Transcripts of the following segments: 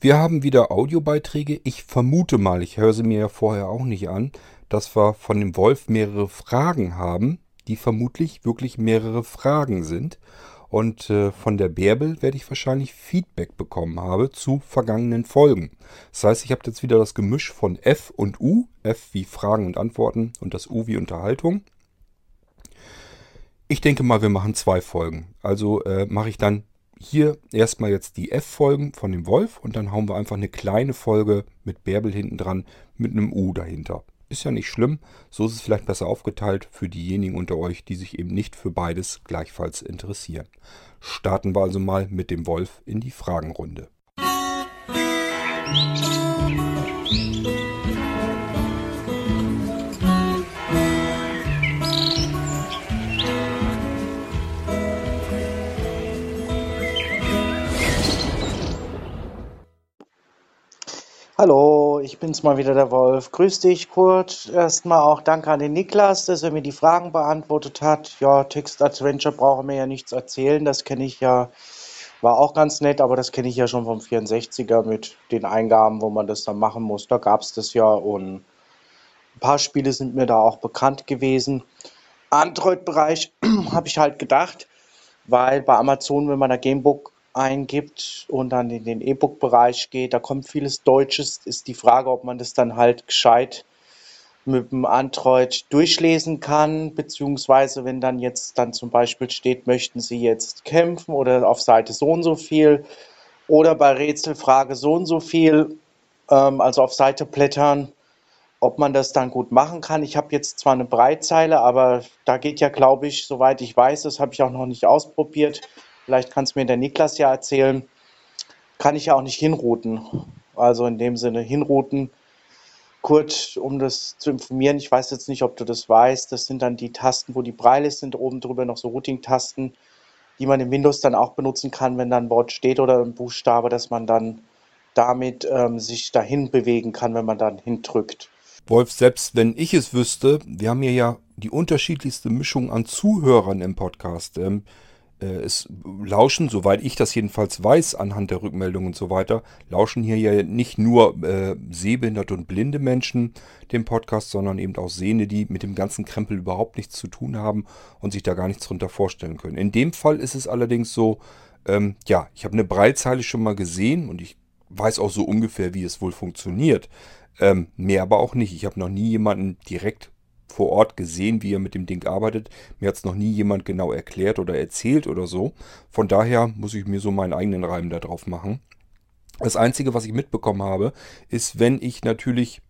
Wir haben wieder Audiobeiträge. Ich vermute mal, ich höre sie mir ja vorher auch nicht an, dass wir von dem Wolf mehrere Fragen haben, die vermutlich wirklich mehrere Fragen sind. Und äh, von der Bärbel werde ich wahrscheinlich Feedback bekommen habe zu vergangenen Folgen. Das heißt, ich habe jetzt wieder das Gemisch von F und U. F wie Fragen und Antworten und das U wie Unterhaltung. Ich denke mal, wir machen zwei Folgen. Also äh, mache ich dann hier erstmal jetzt die F-Folgen von dem Wolf und dann hauen wir einfach eine kleine Folge mit Bärbel hinten dran mit einem U dahinter. Ist ja nicht schlimm, so ist es vielleicht besser aufgeteilt für diejenigen unter euch, die sich eben nicht für beides gleichfalls interessieren. Starten wir also mal mit dem Wolf in die Fragenrunde. Musik Hallo, ich bin's mal wieder, der Wolf. Grüß dich, Kurt. Erstmal auch danke an den Niklas, dass er mir die Fragen beantwortet hat. Ja, Text Adventure brauchen mir ja nichts erzählen. Das kenne ich ja, war auch ganz nett, aber das kenne ich ja schon vom 64er mit den Eingaben, wo man das dann machen muss. Da gab's das ja und ein paar Spiele sind mir da auch bekannt gewesen. Android-Bereich habe ich halt gedacht, weil bei Amazon, wenn man da Gamebook eingibt und dann in den E-Book-Bereich geht, da kommt vieles Deutsches, ist die Frage, ob man das dann halt gescheit mit dem Android durchlesen kann, beziehungsweise wenn dann jetzt dann zum Beispiel steht, möchten Sie jetzt kämpfen oder auf Seite so und so viel oder bei Rätselfrage so und so viel, ähm, also auf Seite blättern, ob man das dann gut machen kann. Ich habe jetzt zwar eine Breitzeile, aber da geht ja, glaube ich, soweit ich weiß, das habe ich auch noch nicht ausprobiert, vielleicht kann es mir der Niklas ja erzählen, kann ich ja auch nicht hinrouten. Also in dem Sinne hinrouten. Kurt, um das zu informieren, ich weiß jetzt nicht, ob du das weißt, das sind dann die Tasten, wo die Braille sind, oben drüber noch so Routing-Tasten, die man in Windows dann auch benutzen kann, wenn da ein Wort steht oder ein Buchstabe, dass man dann damit ähm, sich dahin bewegen kann, wenn man dann hindrückt. Wolf, selbst wenn ich es wüsste, wir haben hier ja die unterschiedlichste Mischung an Zuhörern im Podcast. Ähm, äh, es lauschen, soweit ich das jedenfalls weiß, anhand der Rückmeldungen und so weiter, lauschen hier ja nicht nur äh, sehbehinderte und blinde Menschen dem Podcast, sondern eben auch Sehende, die mit dem ganzen Krempel überhaupt nichts zu tun haben und sich da gar nichts drunter vorstellen können. In dem Fall ist es allerdings so, ähm, ja, ich habe eine Breitzeile schon mal gesehen und ich weiß auch so ungefähr, wie es wohl funktioniert. Ähm, mehr aber auch nicht. Ich habe noch nie jemanden direkt vor Ort gesehen, wie er mit dem Ding arbeitet. Mir hat es noch nie jemand genau erklärt oder erzählt oder so. Von daher muss ich mir so meinen eigenen Reim da drauf machen. Das Einzige, was ich mitbekommen habe, ist, wenn ich natürlich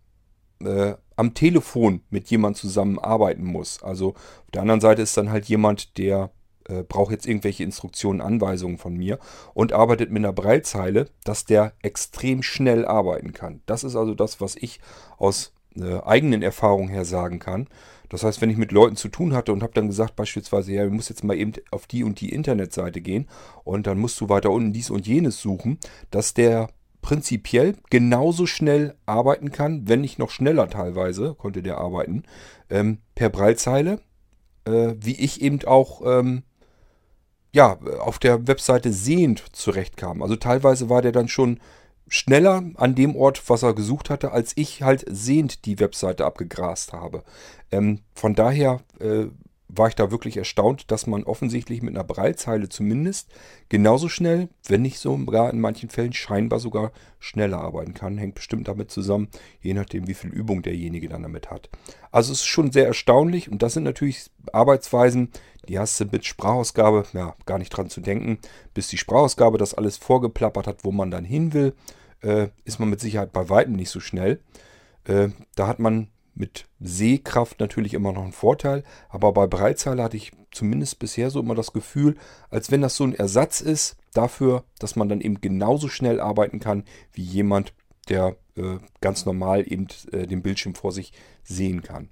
äh, am Telefon mit jemand zusammenarbeiten muss. Also auf der anderen Seite ist dann halt jemand, der äh, braucht jetzt irgendwelche Instruktionen, Anweisungen von mir und arbeitet mit einer Breilzeile, dass der extrem schnell arbeiten kann. Das ist also das, was ich aus äh, eigenen Erfahrungen her sagen kann. Das heißt, wenn ich mit Leuten zu tun hatte und habe dann gesagt, beispielsweise, ja, du musst jetzt mal eben auf die und die Internetseite gehen und dann musst du weiter unten dies und jenes suchen, dass der prinzipiell genauso schnell arbeiten kann, wenn nicht noch schneller teilweise, konnte der arbeiten, ähm, per Breilzeile, äh, wie ich eben auch ähm, ja, auf der Webseite sehend zurechtkam. Also teilweise war der dann schon schneller an dem Ort, was er gesucht hatte, als ich halt sehend die Webseite abgegrast habe. Ähm, von daher äh, war ich da wirklich erstaunt, dass man offensichtlich mit einer Breitzeile zumindest genauso schnell, wenn nicht sogar in manchen Fällen scheinbar sogar schneller arbeiten kann. Hängt bestimmt damit zusammen, je nachdem, wie viel Übung derjenige dann damit hat. Also es ist schon sehr erstaunlich und das sind natürlich Arbeitsweisen, die hast du mit Sprachausgabe, ja, gar nicht dran zu denken, bis die Sprachausgabe das alles vorgeplappert hat, wo man dann hin will äh, ist man mit Sicherheit bei weitem nicht so schnell. Äh, da hat man mit Sehkraft natürlich immer noch einen Vorteil, aber bei Breitzeile hatte ich zumindest bisher so immer das Gefühl, als wenn das so ein Ersatz ist dafür, dass man dann eben genauso schnell arbeiten kann wie jemand, der äh, ganz normal eben äh, den Bildschirm vor sich sehen kann.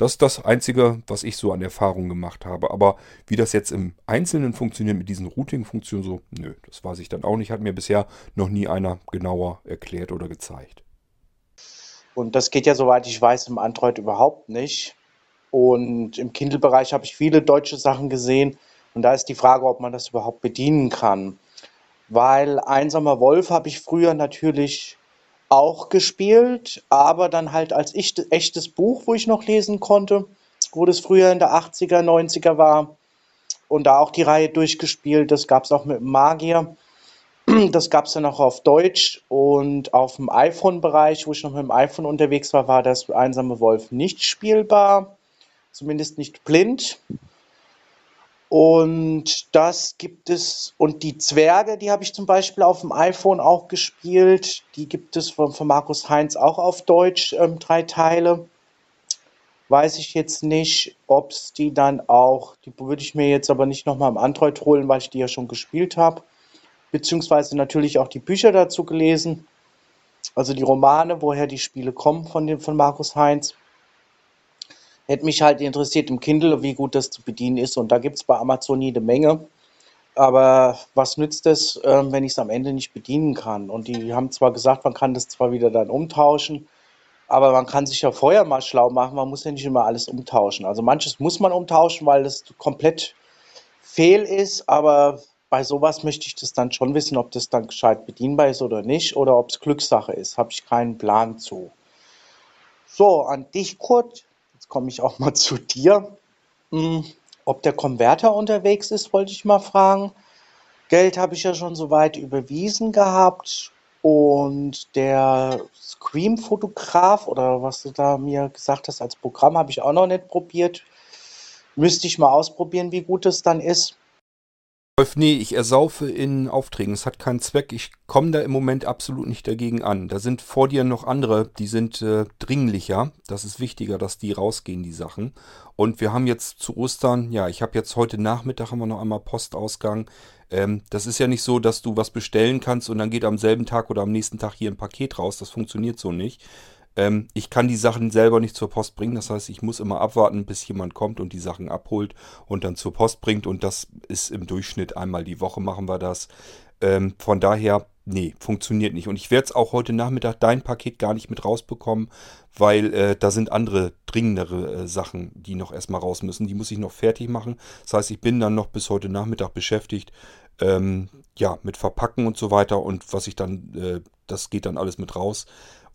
Das ist das Einzige, was ich so an Erfahrung gemacht habe. Aber wie das jetzt im Einzelnen funktioniert mit diesen Routing-Funktionen, so, nö, das weiß ich dann auch nicht. Hat mir bisher noch nie einer genauer erklärt oder gezeigt. Und das geht ja, soweit ich weiß, im Android überhaupt nicht. Und im Kindle-Bereich habe ich viele deutsche Sachen gesehen. Und da ist die Frage, ob man das überhaupt bedienen kann. weil Einsamer Wolf habe ich früher natürlich auch gespielt, aber dann halt als ich, echtes Buch, wo ich noch lesen konnte, wo das früher in der 80er, 90er war und da auch die Reihe durchgespielt. Das gab es auch mit Magier. Das gab es dann auch auf Deutsch und auf dem iPhone-Bereich, wo ich noch mit dem iPhone unterwegs war, war das Einsame Wolf nicht spielbar, zumindest nicht blind. Und das gibt es, und die Zwerge, die habe ich zum Beispiel auf dem iPhone auch gespielt. Die gibt es von, von Markus Heinz auch auf Deutsch, ähm, drei Teile. Weiß ich jetzt nicht, ob es die dann auch, die würde ich mir jetzt aber nicht nochmal im Android holen, weil ich die ja schon gespielt habe. Beziehungsweise natürlich auch die Bücher dazu gelesen. Also die Romane, woher die Spiele kommen von, dem, von Markus Heinz. Hätte mich halt interessiert im Kindle, wie gut das zu bedienen ist. Und da gibt es bei Amazon jede Menge. Aber was nützt es, äh, wenn ich es am Ende nicht bedienen kann? Und die haben zwar gesagt, man kann das zwar wieder dann umtauschen, aber man kann sich ja vorher mal schlau machen. Man muss ja nicht immer alles umtauschen. Also manches muss man umtauschen, weil es komplett fehl ist. Aber bei sowas möchte ich das dann schon wissen, ob das dann gescheit bedienbar ist oder nicht. Oder ob es Glückssache ist. Habe ich keinen Plan zu. So, an dich, Kurt komme ich auch mal zu dir. Hm, ob der Konverter unterwegs ist, wollte ich mal fragen. Geld habe ich ja schon soweit überwiesen gehabt. Und der Scream-Fotograf oder was du da mir gesagt hast als Programm, habe ich auch noch nicht probiert. Müsste ich mal ausprobieren, wie gut es dann ist. Nee, ich ersaufe in Aufträgen. Es hat keinen Zweck. Ich komme da im Moment absolut nicht dagegen an. Da sind vor dir noch andere, die sind äh, dringlicher. Das ist wichtiger, dass die rausgehen, die Sachen. Und wir haben jetzt zu Ostern, ja, ich habe jetzt heute Nachmittag haben wir noch einmal Postausgang. Ähm, das ist ja nicht so, dass du was bestellen kannst und dann geht am selben Tag oder am nächsten Tag hier ein Paket raus. Das funktioniert so nicht. Ähm, ich kann die Sachen selber nicht zur Post bringen. Das heißt, ich muss immer abwarten, bis jemand kommt und die Sachen abholt und dann zur Post bringt. Und das ist im Durchschnitt einmal die Woche machen wir das. Ähm, von daher, nee, funktioniert nicht. Und ich werde es auch heute Nachmittag dein Paket gar nicht mit rausbekommen, weil äh, da sind andere dringendere äh, Sachen, die noch erstmal raus müssen. Die muss ich noch fertig machen. Das heißt, ich bin dann noch bis heute Nachmittag beschäftigt. Ähm, ja, mit Verpacken und so weiter. Und was ich dann, äh, das geht dann alles mit raus.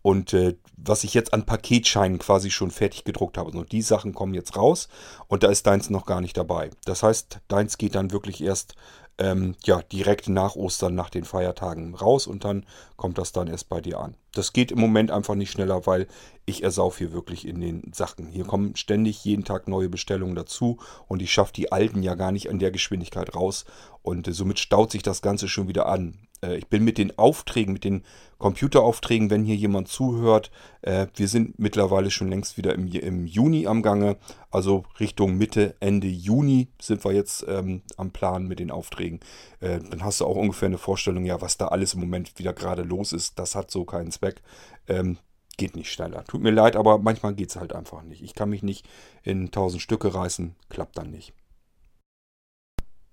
Und äh, was ich jetzt an Paketscheinen quasi schon fertig gedruckt habe. Und die Sachen kommen jetzt raus und da ist deins noch gar nicht dabei. Das heißt, deins geht dann wirklich erst ähm, ja, direkt nach Ostern, nach den Feiertagen raus und dann kommt das dann erst bei dir an. Das geht im Moment einfach nicht schneller, weil ich ersauf hier wirklich in den Sachen. Hier kommen ständig jeden Tag neue Bestellungen dazu und ich schaffe die alten ja gar nicht an der Geschwindigkeit raus und äh, somit staut sich das Ganze schon wieder an. Äh, ich bin mit den Aufträgen, mit den Computeraufträgen, wenn hier jemand zuhört, äh, wir sind mittlerweile schon längst wieder im, im Juni am Gange. Also Richtung Mitte, Ende Juni sind wir jetzt ähm, am Plan mit den Aufträgen. Äh, dann hast du auch ungefähr eine Vorstellung, ja, was da alles im Moment wieder gerade los ist. Das hat so keinen Zweck. Ähm, geht nicht schneller. Tut mir leid, aber manchmal geht es halt einfach nicht. Ich kann mich nicht in tausend Stücke reißen, klappt dann nicht.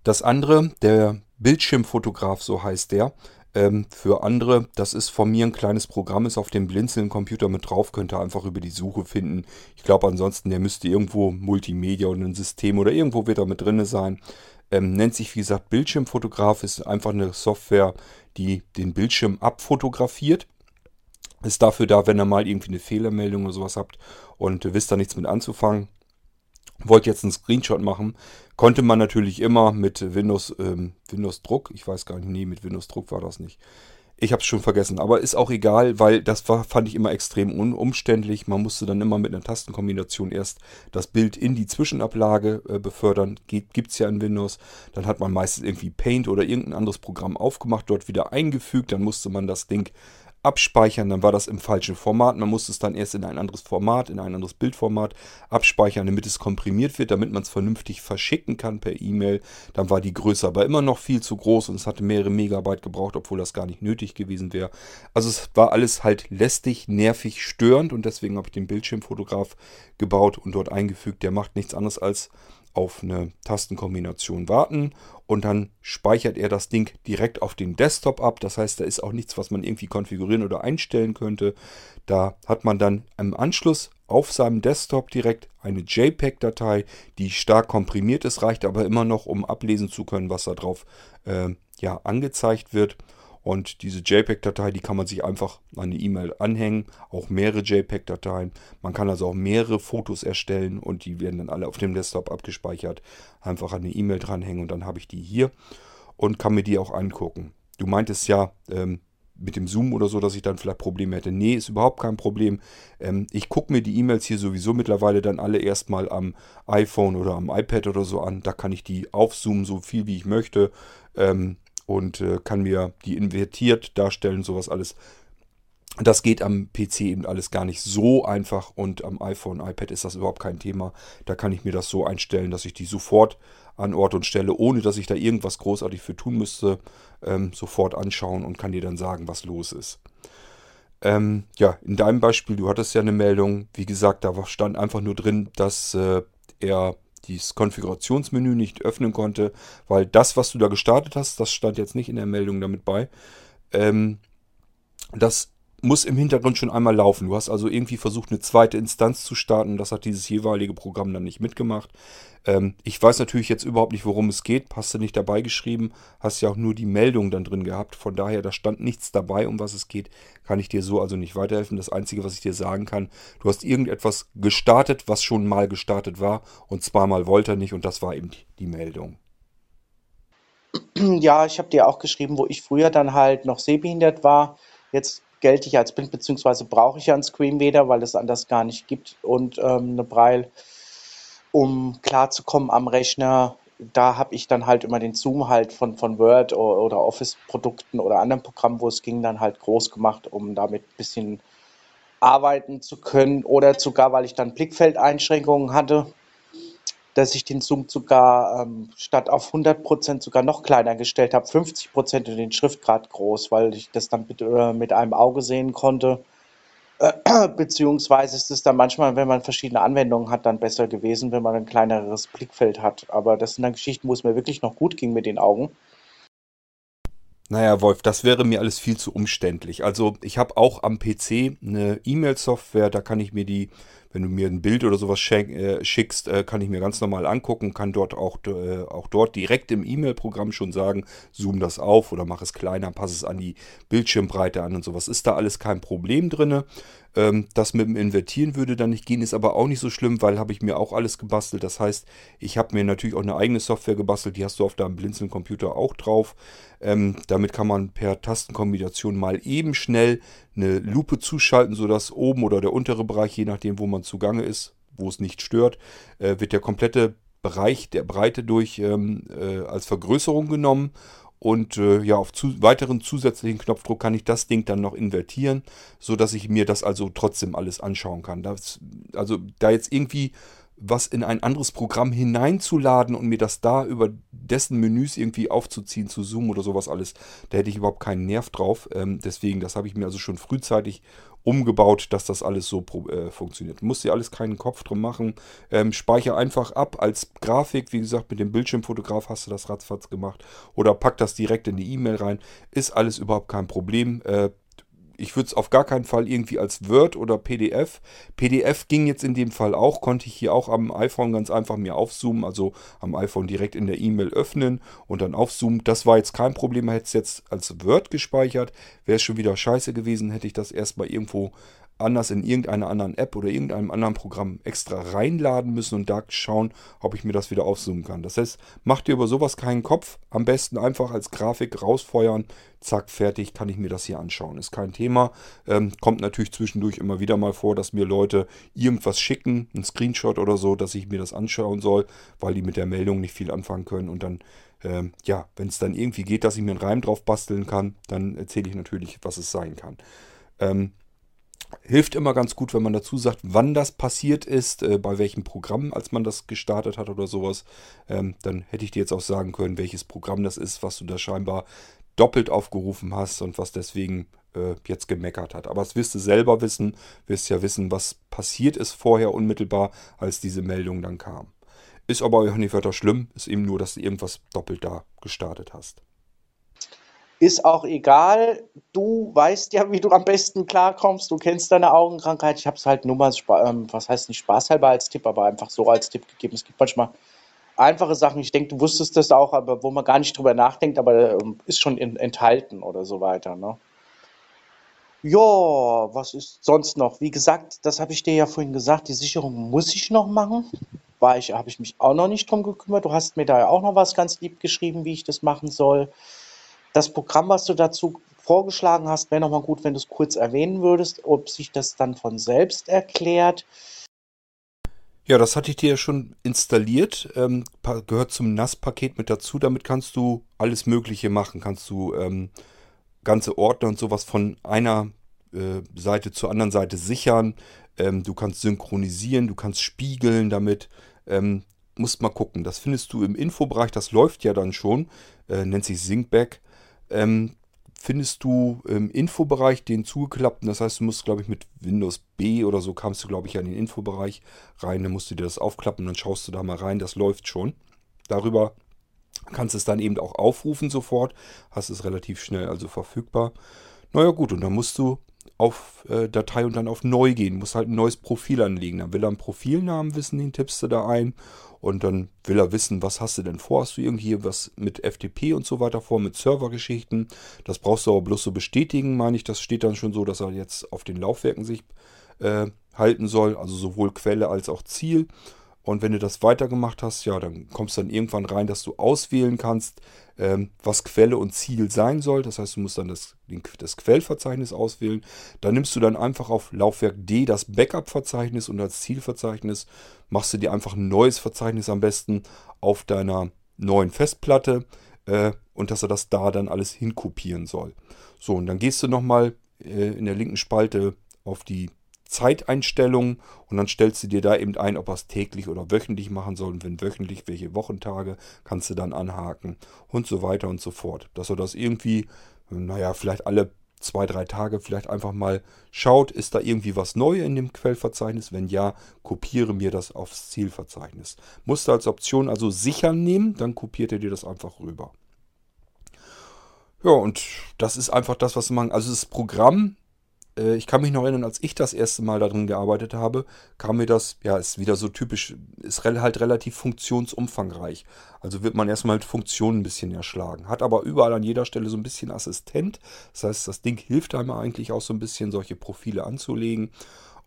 Das andere, der Bildschirmfotograf, so heißt der, ähm, für andere, das ist von mir ein kleines Programm, ist auf dem Blinzeln-Computer mit drauf, könnt ihr einfach über die Suche finden. Ich glaube ansonsten, der müsste irgendwo Multimedia oder ein System oder irgendwo wird er mit drin sein. Ähm, nennt sich wie gesagt Bildschirmfotograf, ist einfach eine Software, die den Bildschirm abfotografiert. Ist dafür da, wenn ihr mal irgendwie eine Fehlermeldung oder sowas habt und wisst da nichts mit anzufangen, wollte jetzt einen Screenshot machen, konnte man natürlich immer mit Windows, ähm, Windows Druck, ich weiß gar nicht, nee, mit Windows Druck war das nicht. Ich habe es schon vergessen, aber ist auch egal, weil das war, fand ich immer extrem umständlich. Man musste dann immer mit einer Tastenkombination erst das Bild in die Zwischenablage äh, befördern. Gibt es ja in Windows. Dann hat man meistens irgendwie Paint oder irgendein anderes Programm aufgemacht, dort wieder eingefügt. Dann musste man das Ding abspeichern, dann war das im falschen Format. Man musste es dann erst in ein anderes Format, in ein anderes Bildformat abspeichern, damit es komprimiert wird, damit man es vernünftig verschicken kann per E-Mail. Dann war die Größe aber immer noch viel zu groß und es hatte mehrere Megabyte gebraucht, obwohl das gar nicht nötig gewesen wäre. Also es war alles halt lästig, nervig, störend und deswegen habe ich den Bildschirmfotograf gebaut und dort eingefügt. Der macht nichts anderes als auf eine Tastenkombination warten und dann speichert er das Ding direkt auf den Desktop ab. Das heißt, da ist auch nichts, was man irgendwie konfigurieren oder einstellen könnte. Da hat man dann im Anschluss auf seinem Desktop direkt eine JPEG-Datei, die stark komprimiert ist, reicht aber immer noch, um ablesen zu können, was da drauf äh, ja angezeigt wird. Und diese JPEG-Datei, die kann man sich einfach an die E-Mail anhängen, auch mehrere JPEG-Dateien. Man kann also auch mehrere Fotos erstellen und die werden dann alle auf dem Desktop abgespeichert. Einfach an die E-Mail dranhängen und dann habe ich die hier und kann mir die auch angucken. Du meintest ja ähm, mit dem Zoom oder so, dass ich dann vielleicht Probleme hätte. Nee, ist überhaupt kein Problem. Ähm, ich gucke mir die E-Mails hier sowieso mittlerweile dann alle erstmal am iPhone oder am iPad oder so an. Da kann ich die aufzoomen, so viel wie ich möchte. Ähm, und äh, kann mir die invertiert darstellen, sowas alles. Das geht am PC eben alles gar nicht so einfach und am iPhone, iPad ist das überhaupt kein Thema. Da kann ich mir das so einstellen, dass ich die sofort an Ort und Stelle, ohne dass ich da irgendwas großartig für tun müsste, ähm, sofort anschauen und kann dir dann sagen, was los ist. Ähm, ja, in deinem Beispiel, du hattest ja eine Meldung, wie gesagt, da stand einfach nur drin, dass äh, er dieses Konfigurationsmenü nicht öffnen konnte, weil das, was du da gestartet hast, das stand jetzt nicht in der Meldung damit bei. Ähm, das muss im Hintergrund schon einmal laufen. Du hast also irgendwie versucht, eine zweite Instanz zu starten. Das hat dieses jeweilige Programm dann nicht mitgemacht. Ähm, ich weiß natürlich jetzt überhaupt nicht, worum es geht. Hast du nicht dabei geschrieben. Hast ja auch nur die Meldung dann drin gehabt. Von daher, da stand nichts dabei, um was es geht. Kann ich dir so also nicht weiterhelfen. Das Einzige, was ich dir sagen kann, du hast irgendetwas gestartet, was schon mal gestartet war. Und zweimal wollte er nicht. Und das war eben die Meldung. Ja, ich habe dir auch geschrieben, wo ich früher dann halt noch sehbehindert war. Jetzt gelte ich als blind, beziehungsweise brauche ich ja einen Screenreader, weil es anders gar nicht gibt und ähm, eine Braille, um klarzukommen am Rechner. Da habe ich dann halt immer den Zoom halt von, von Word oder, Office-Produkten oder anderen Programmen, wo es ging, dann halt groß gemacht, um damit ein bisschen arbeiten zu können oder sogar, weil ich dann Blickfeldeinschränkungen hatte, dass ich den Zoom sogar ähm, statt auf 100% sogar noch kleiner gestellt habe, 50% und den Schriftgrad groß, weil ich das dann mit, äh, mit einem Auge sehen konnte. Äh, beziehungsweise ist es dann manchmal, wenn man verschiedene Anwendungen hat, dann besser gewesen, wenn man ein kleineres Blickfeld hat. Aber das sind dann Geschichten, wo es mir wirklich noch gut ging mit den Augen. Naja, Wolf, das wäre mir alles viel zu umständlich. Also ich habe auch am PC eine E-Mail-Software, da kann ich mir die wenn du mir ein Bild oder sowas äh, schickst, äh, kann ich mir ganz normal angucken, kann dort auch, äh, auch dort direkt im E-Mail-Programm schon sagen, zoom das auf oder mach es kleiner, passe es an die Bildschirmbreite an und sowas. Ist da alles kein Problem drin. Ähm, das mit dem Invertieren würde dann nicht gehen, ist aber auch nicht so schlimm, weil habe ich mir auch alles gebastelt. Das heißt, ich habe mir natürlich auch eine eigene Software gebastelt, die hast du auf deinem Blinzeln-Computer auch drauf. Ähm, damit kann man per Tastenkombination mal eben schnell eine Lupe zuschalten, sodass oben oder der untere Bereich, je nachdem, wo man zugange ist, wo es nicht stört, äh, wird der komplette Bereich der Breite durch ähm, äh, als Vergrößerung genommen und äh, ja, auf zu, weiteren zusätzlichen Knopfdruck kann ich das Ding dann noch invertieren, sodass ich mir das also trotzdem alles anschauen kann. Das, also da jetzt irgendwie was in ein anderes Programm hineinzuladen und mir das da über dessen Menüs irgendwie aufzuziehen, zu zoomen oder sowas alles, da hätte ich überhaupt keinen Nerv drauf. Ähm, deswegen, das habe ich mir also schon frühzeitig umgebaut, dass das alles so äh, funktioniert. Muss dir alles keinen Kopf drum machen. Ähm, speicher einfach ab als Grafik. Wie gesagt, mit dem Bildschirmfotograf hast du das ratzfatz gemacht. Oder pack das direkt in die E-Mail rein. Ist alles überhaupt kein Problem. Äh, ich würde es auf gar keinen Fall irgendwie als Word oder PDF. PDF ging jetzt in dem Fall auch, konnte ich hier auch am iPhone ganz einfach mir aufzoomen, also am iPhone direkt in der E-Mail öffnen und dann aufzoomen. Das war jetzt kein Problem, hätte es jetzt als Word gespeichert, wäre es schon wieder scheiße gewesen, hätte ich das erstmal irgendwo anders in irgendeiner anderen App oder irgendeinem anderen Programm extra reinladen müssen und da schauen, ob ich mir das wieder aufzoomen kann. Das heißt, macht dir über sowas keinen Kopf. Am besten einfach als Grafik rausfeuern. Zack, fertig, kann ich mir das hier anschauen. Ist kein Thema. Ähm, kommt natürlich zwischendurch immer wieder mal vor, dass mir Leute irgendwas schicken, einen Screenshot oder so, dass ich mir das anschauen soll, weil die mit der Meldung nicht viel anfangen können und dann ähm, ja, wenn es dann irgendwie geht, dass ich mir einen Reim drauf basteln kann, dann erzähle ich natürlich, was es sein kann. Ähm, Hilft immer ganz gut, wenn man dazu sagt, wann das passiert ist, äh, bei welchem Programm, als man das gestartet hat oder sowas. Ähm, dann hätte ich dir jetzt auch sagen können, welches Programm das ist, was du da scheinbar doppelt aufgerufen hast und was deswegen äh, jetzt gemeckert hat. Aber das wirst du selber wissen, wirst ja wissen, was passiert ist vorher unmittelbar, als diese Meldung dann kam. Ist aber auch nicht weiter schlimm, ist eben nur, dass du irgendwas doppelt da gestartet hast. Ist auch egal. Du weißt ja, wie du am besten klarkommst. Du kennst deine Augenkrankheit. Ich habe es halt nur mal, ähm, was heißt nicht spaßhalber als Tipp, aber einfach so als Tipp gegeben. Es gibt manchmal einfache Sachen. Ich denke, du wusstest das auch, aber wo man gar nicht drüber nachdenkt, aber ähm, ist schon in, enthalten oder so weiter. Ne? Ja, was ist sonst noch? Wie gesagt, das habe ich dir ja vorhin gesagt, die Sicherung muss ich noch machen. War ich, habe ich mich auch noch nicht drum gekümmert. Du hast mir da ja auch noch was ganz lieb geschrieben, wie ich das machen soll. Das Programm, was du dazu vorgeschlagen hast, wäre nochmal gut, wenn du es kurz erwähnen würdest, ob sich das dann von selbst erklärt. Ja, das hatte ich dir ja schon installiert. Ähm, gehört zum NAS-Paket mit dazu. Damit kannst du alles Mögliche machen. Kannst du ähm, ganze Ordner und sowas von einer äh, Seite zur anderen Seite sichern. Ähm, du kannst synchronisieren, du kannst spiegeln damit. Ähm, musst mal gucken. Das findest du im Infobereich. Das läuft ja dann schon. Äh, nennt sich Syncback. Ähm, findest du im Infobereich den zugeklappten. Das heißt, du musst, glaube ich, mit Windows B oder so kamst du, glaube ich, an den Infobereich rein. Dann musst du dir das aufklappen, dann schaust du da mal rein. Das läuft schon. Darüber kannst du es dann eben auch aufrufen sofort. Hast es relativ schnell also verfügbar. Naja gut, und dann musst du auf äh, Datei und dann auf Neu gehen. Musst halt ein neues Profil anlegen. Dann will er einen Profilnamen wissen, den tippst du da ein. Und dann will er wissen, was hast du denn vor? Hast du irgendwie was mit FTP und so weiter vor, mit Servergeschichten? Das brauchst du aber bloß so bestätigen, meine ich. Das steht dann schon so, dass er jetzt auf den Laufwerken sich äh, halten soll. Also sowohl Quelle als auch Ziel. Und wenn du das weitergemacht hast, ja, dann kommst du dann irgendwann rein, dass du auswählen kannst, ähm, was Quelle und Ziel sein soll. Das heißt, du musst dann das, das Quellverzeichnis auswählen. Dann nimmst du dann einfach auf Laufwerk D das Backup-Verzeichnis und als Zielverzeichnis machst du dir einfach ein neues Verzeichnis am besten auf deiner neuen Festplatte äh, und dass er das da dann alles hinkopieren soll. So, und dann gehst du nochmal äh, in der linken Spalte auf die Zeiteinstellungen und dann stellst du dir da eben ein, ob er es täglich oder wöchentlich machen soll. Und wenn wöchentlich, welche Wochentage kannst du dann anhaken und so weiter und so fort. Dass er das irgendwie, naja, vielleicht alle zwei, drei Tage vielleicht einfach mal schaut, ist da irgendwie was neu in dem Quellverzeichnis? Wenn ja, kopiere mir das aufs Zielverzeichnis. Musst du als Option also sichern nehmen, dann kopiert er dir das einfach rüber. Ja, und das ist einfach das, was man. Also das Programm äh, ich kann mich noch erinnern, als ich das erste Mal darin gearbeitet habe, kam mir das, ja, ist wieder so typisch, ist halt relativ funktionsumfangreich. Also wird man erstmal mit Funktionen ein bisschen erschlagen. Hat aber überall an jeder Stelle so ein bisschen Assistent. Das heißt, das Ding hilft einem eigentlich auch so ein bisschen, solche Profile anzulegen.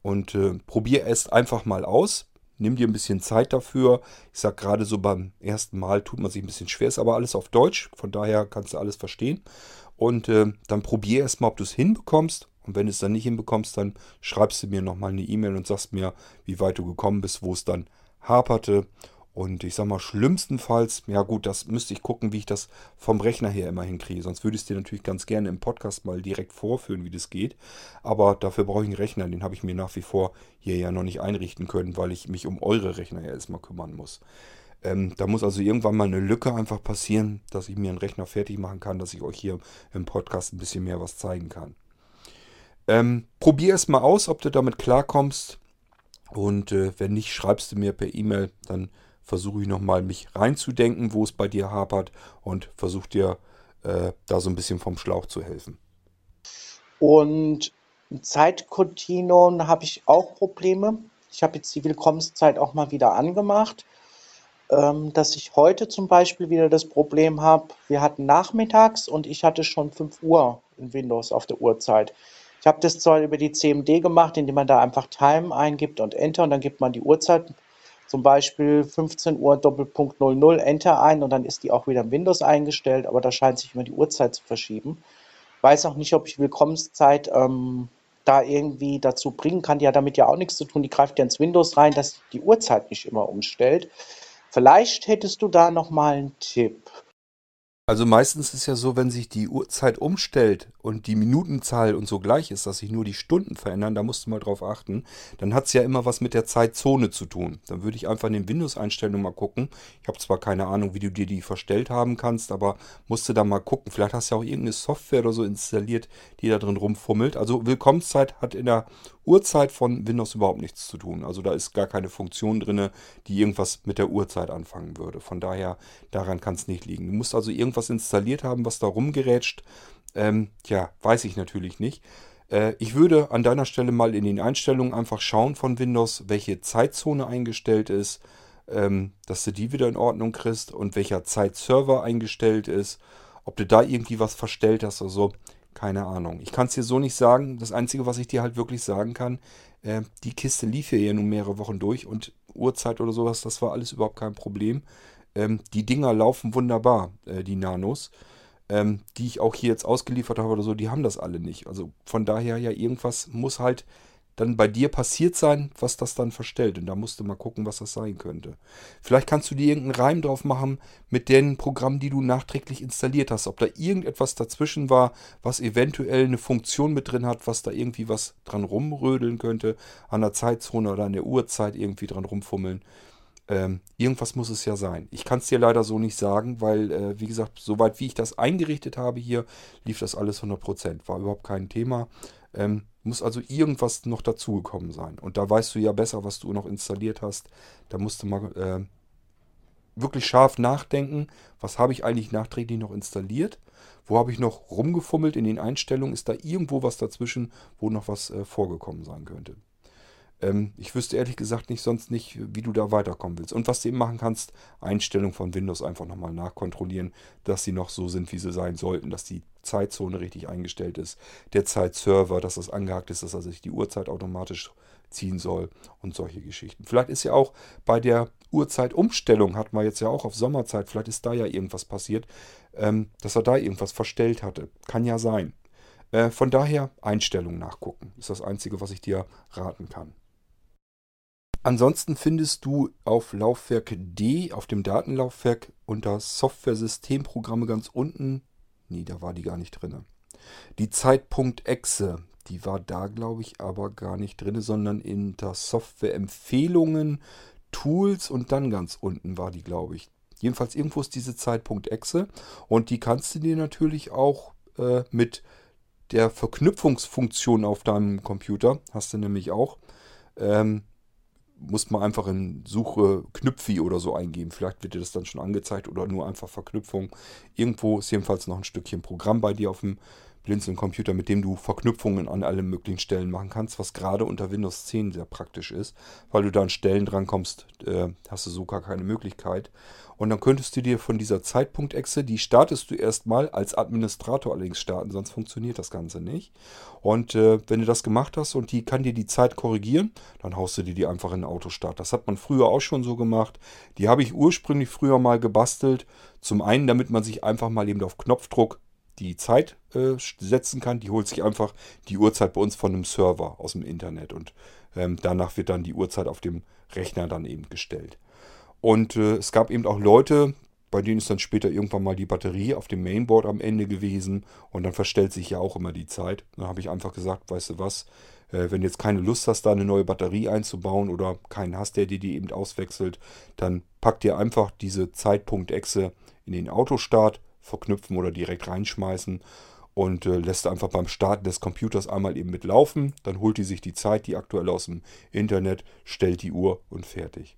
Und äh, probier es einfach mal aus. Nimm dir ein bisschen Zeit dafür. Ich sag gerade so beim ersten Mal tut man sich ein bisschen schwer, ist aber alles auf Deutsch. Von daher kannst du alles verstehen. Und äh, dann probier erst mal, ob du es hinbekommst. Und wenn du es dann nicht hinbekommst, dann schreibst du mir nochmal eine E-Mail und sagst mir, wie weit du gekommen bist, wo es dann haperte. Und ich sag mal, schlimmstenfalls, ja gut, das müsste ich gucken, wie ich das vom Rechner her immer hinkriege. Sonst würde ich es dir natürlich ganz gerne im Podcast mal direkt vorführen, wie das geht. Aber dafür brauche ich einen Rechner, den habe ich mir nach wie vor hier ja noch nicht einrichten können, weil ich mich um eure Rechner ja erstmal kümmern muss. Ähm, da muss also irgendwann mal eine Lücke einfach passieren, dass ich mir einen Rechner fertig machen kann, dass ich euch hier im Podcast ein bisschen mehr was zeigen kann. Ähm, probier es mal aus, ob du damit klarkommst. Und äh, wenn nicht, schreibst du mir per E-Mail. Dann versuche ich nochmal mich reinzudenken, wo es bei dir hapert und versuche dir äh, da so ein bisschen vom Schlauch zu helfen. Und Zeitkontinuum habe ich auch Probleme. Ich habe jetzt die Willkommenszeit auch mal wieder angemacht. Ähm, dass ich heute zum Beispiel wieder das Problem habe, wir hatten nachmittags und ich hatte schon 5 Uhr in Windows auf der Uhrzeit. Ich habe das zwar über die CMD gemacht, indem man da einfach Time eingibt und Enter und dann gibt man die Uhrzeit, zum Beispiel 15 Uhr Doppelpunkt 00 Enter ein und dann ist die auch wieder im Windows eingestellt, aber da scheint sich immer die Uhrzeit zu verschieben. Weiß auch nicht, ob ich Willkommenszeit ähm, da irgendwie dazu bringen kann. Die hat damit ja auch nichts zu tun. Die greift ja ins Windows rein, dass die Uhrzeit nicht immer umstellt. Vielleicht hättest du da noch mal einen Tipp. Also meistens ist ja so, wenn sich die Uhrzeit umstellt und die Minutenzahl und so gleich ist, dass sich nur die Stunden verändern, da musst du mal drauf achten, dann hat es ja immer was mit der Zeitzone zu tun. Dann würde ich einfach in den Windows-Einstellungen mal gucken. Ich habe zwar keine Ahnung, wie du dir die verstellt haben kannst, aber musst du da mal gucken. Vielleicht hast du ja auch irgendeine Software oder so installiert, die da drin rumfummelt. Also Willkommenszeit hat in der Uhrzeit von Windows überhaupt nichts zu tun. Also da ist gar keine Funktion drin, die irgendwas mit der Uhrzeit anfangen würde. Von daher, daran kann es nicht liegen. Du musst also irgendwas installiert haben, was da rumgerätscht. Ähm, ja, weiß ich natürlich nicht. Äh, ich würde an deiner Stelle mal in den Einstellungen einfach schauen von Windows, welche Zeitzone eingestellt ist. ähm, dass du die wieder in Ordnung kriegst und welcher Zeitserver eingestellt ist, ob du da irgendwie was verstellt hast oder so. Keine Ahnung. Ich kann es dir so nicht sagen. Das Einzige, was ich dir halt wirklich sagen kann, äh, die Kiste lief hier ja nun mehrere Wochen durch und Uhrzeit oder sowas, das war alles überhaupt kein Problem. Ähm, die Dinger laufen wunderbar, äh, die Nanos. Ähm, die ich auch hier jetzt ausgeliefert habe oder so, die haben das alle nicht. Also von daher ja, irgendwas muss halt dann bei dir passiert sein, was das dann verstellt. Und da musst du mal gucken, was das sein könnte. Vielleicht kannst du dir irgendeinen Reim drauf machen mit den Programmen, die du nachträglich installiert hast. Ob da irgendetwas dazwischen war, was eventuell eine Funktion mit drin hat, was da irgendwie was dran rumrödeln könnte, an der Zeitzone oder an der Uhrzeit irgendwie dran rumfummeln. Ähm, irgendwas muss es ja sein. Ich kann es dir leider so nicht sagen, weil, äh, wie gesagt, soweit wie ich das eingerichtet habe hier, lief das alles 100%. War überhaupt kein Thema. Ähm, muss also irgendwas noch dazugekommen sein. Und da weißt du ja besser, was du noch installiert hast. Da musst du mal äh, wirklich scharf nachdenken, was habe ich eigentlich nachträglich noch installiert? Wo habe ich noch rumgefummelt in den Einstellungen? Ist da irgendwo was dazwischen, wo noch was äh, vorgekommen sein könnte? Ähm, ich wüsste ehrlich gesagt nicht sonst nicht, wie du da weiterkommen willst. Und was du eben machen kannst, Einstellungen von Windows einfach nochmal nachkontrollieren, dass sie noch so sind, wie sie sein sollten, dass die Zeitzone richtig eingestellt ist, der Zeitserver, dass das angehakt ist, dass er sich die Uhrzeit automatisch ziehen soll und solche Geschichten. Vielleicht ist ja auch bei der Uhrzeitumstellung, hat man jetzt ja auch auf Sommerzeit, vielleicht ist da ja irgendwas passiert, ähm, dass er da irgendwas verstellt hatte. Kann ja sein. Äh, von daher Einstellungen nachgucken. Ist das Einzige, was ich dir raten kann. Ansonsten findest du auf Laufwerk D, auf dem Datenlaufwerk, unter Software-Systemprogramme ganz unten, nee, da war die gar nicht drin. Die Zeitpunkt-Exe, die war da, glaube ich, aber gar nicht drin, sondern in der Software-Empfehlungen, Tools und dann ganz unten war die, glaube ich. Jedenfalls irgendwo ist diese Zeitpunkt-Exe und die kannst du dir natürlich auch äh, mit der Verknüpfungsfunktion auf deinem Computer, hast du nämlich auch, ähm, muss man einfach in Suche Knüpfi oder so eingeben. Vielleicht wird dir das dann schon angezeigt oder nur einfach Verknüpfung. Irgendwo ist jedenfalls noch ein Stückchen Programm bei dir auf dem Blinzeln-Computer, mit dem du Verknüpfungen an alle möglichen Stellen machen kannst, was gerade unter Windows 10 sehr praktisch ist, weil du da an Stellen drankommst, äh, hast du so gar keine Möglichkeit. Und dann könntest du dir von dieser Zeitpunkt-Exe, die startest du erstmal als Administrator allerdings starten, sonst funktioniert das Ganze nicht. Und äh, wenn du das gemacht hast und die kann dir die Zeit korrigieren, dann haust du dir die einfach in den Autostart. Das hat man früher auch schon so gemacht. Die habe ich ursprünglich früher mal gebastelt. Zum einen, damit man sich einfach mal eben auf Knopfdruck die Zeit äh, setzen kann. Die holt sich einfach die Uhrzeit bei uns von einem Server aus dem Internet und ähm, danach wird dann die Uhrzeit auf dem Rechner dann eben gestellt. Und äh, es gab eben auch Leute, bei denen ist dann später irgendwann mal die Batterie auf dem Mainboard am Ende gewesen und dann verstellt sich ja auch immer die Zeit. Dann habe ich einfach gesagt, weißt du was, äh, wenn du jetzt keine Lust hast, da eine neue Batterie einzubauen oder keinen hast, der dir die eben auswechselt, dann pack dir einfach diese Zeitpunkt-Exe in den Autostart, verknüpfen oder direkt reinschmeißen und äh, lässt einfach beim Starten des Computers einmal eben mitlaufen. Dann holt die sich die Zeit, die aktuell aus dem Internet, stellt die Uhr und fertig.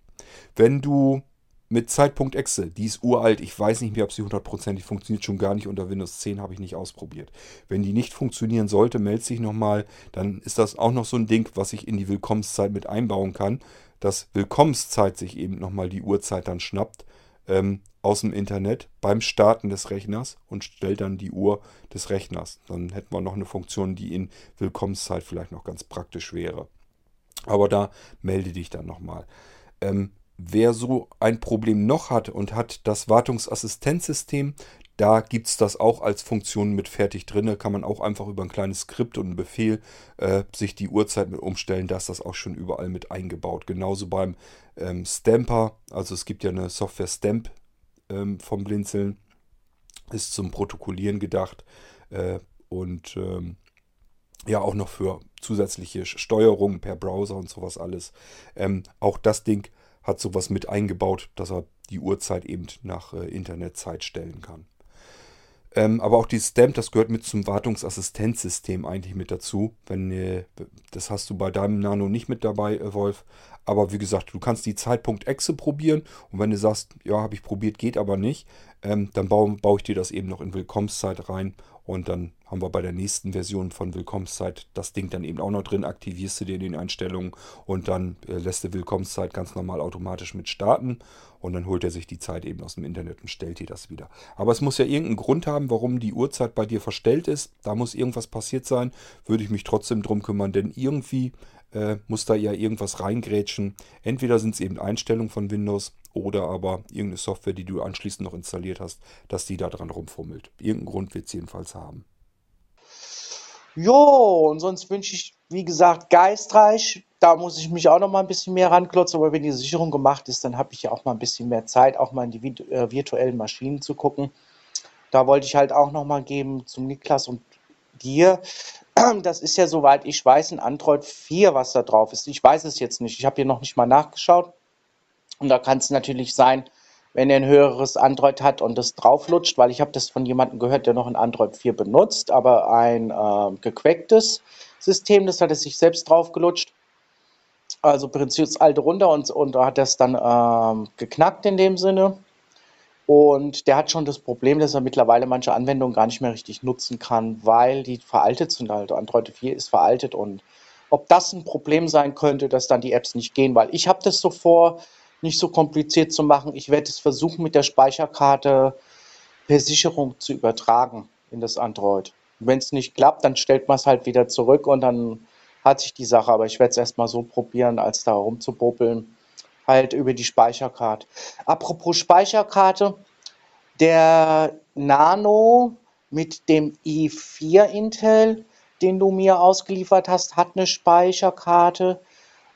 Wenn du mit Zeitpunkt Exe, die ist uralt, ich weiß nicht mehr, ob sie hundertprozentig funktioniert, schon gar nicht unter Windows 10, habe ich nicht ausprobiert. Wenn die nicht funktionieren sollte, melde sich nochmal, dann ist das auch noch so ein Ding, was ich in die Willkommenszeit mit einbauen kann, dass Willkommenszeit sich eben nochmal die Uhrzeit dann schnappt ähm, aus dem Internet beim Starten des Rechners und stellt dann die Uhr des Rechners. Dann hätten wir noch eine Funktion, die in Willkommenszeit vielleicht noch ganz praktisch wäre. Aber da melde dich dann nochmal. Ähm, wer so ein Problem noch hat und hat das Wartungsassistenzsystem, da gibt es das auch als Funktion mit fertig drin. Kann man auch einfach über ein kleines Skript und einen Befehl äh, sich die Uhrzeit mit umstellen. Da ist das auch schon überall mit eingebaut. Genauso beim ähm, Stamper. Also es gibt ja eine Software Stamp ähm, vom Blinzeln. Ist zum Protokollieren gedacht. Äh, und ähm, ja auch noch für zusätzliche Steuerung per Browser und sowas alles. Ähm, auch das Ding hat sowas mit eingebaut, dass er die Uhrzeit eben nach äh, Internetzeit stellen kann. Ähm, aber auch die Stamp, das gehört mit zum Wartungsassistenzsystem eigentlich mit dazu. Wenn, äh, das hast du bei deinem Nano nicht mit dabei, äh, Wolf. Aber wie gesagt, du kannst die Zeitpunkt Exe probieren. Und wenn du sagst, ja, habe ich probiert, geht aber nicht, ähm, dann baue, baue ich dir das eben noch in Willkommenszeit rein. Und dann haben wir bei der nächsten Version von Willkommenszeit das Ding dann eben auch noch drin, aktivierst du dir in den Einstellungen und dann äh, lässt du Willkommenszeit ganz normal automatisch mit starten. Und dann holt er sich die Zeit eben aus dem Internet und stellt dir das wieder. Aber es muss ja irgendeinen Grund haben, warum die Uhrzeit bei dir verstellt ist. Da muss irgendwas passiert sein, würde ich mich trotzdem drum kümmern, denn irgendwie äh, muss da ja irgendwas reingrätschen. Entweder sind es eben Einstellungen von Windows oder aber irgendeine Software, die du anschließend noch installiert hast, dass die da dran rumfummelt. Irgendeinen Grund wird es jedenfalls haben. Jo, und sonst wünsche ich, wie gesagt, geistreich. Da muss ich mich auch noch mal ein bisschen mehr ranklotzen, aber wenn die Sicherung gemacht ist, dann habe ich ja auch mal ein bisschen mehr Zeit, auch mal in die äh, virtuellen Maschinen zu gucken. Da wollte ich halt auch noch mal geben zum Niklas und dir. Das ist ja, soweit ich weiß, ein Android 4, was da drauf ist. Ich weiß es jetzt nicht. Ich habe hier noch nicht mal nachgeschaut. Und da kann es natürlich sein, wenn er ein höheres Android hat und das drauflutscht, weil ich habe das von jemandem gehört, der noch ein Android 4 benutzt, aber ein äh, gequacktes System, das hat er sich selbst draufgelutscht. Also prinzip das alte runter und, und hat das dann ähm, geknackt in dem Sinne. Und der hat schon das Problem, dass er mittlerweile manche Anwendungen gar nicht mehr richtig nutzen kann, weil die veraltet sind. Also Android 4 ist veraltet und ob das ein Problem sein könnte, dass dann die Apps nicht gehen, weil ich habe das so vor, nicht so kompliziert zu machen. Ich werde es versuchen, mit der Speicherkarte per Sicherung zu übertragen in das Android. Wenn es nicht klappt, dann stellt man es halt wieder zurück und dann hat sich die Sache. Aber ich werde es erstmal so probieren, als da rumzupuppeln, halt über die Speicherkarte. Apropos Speicherkarte, der Nano mit dem i4 Intel, den du mir ausgeliefert hast, hat eine Speicherkarte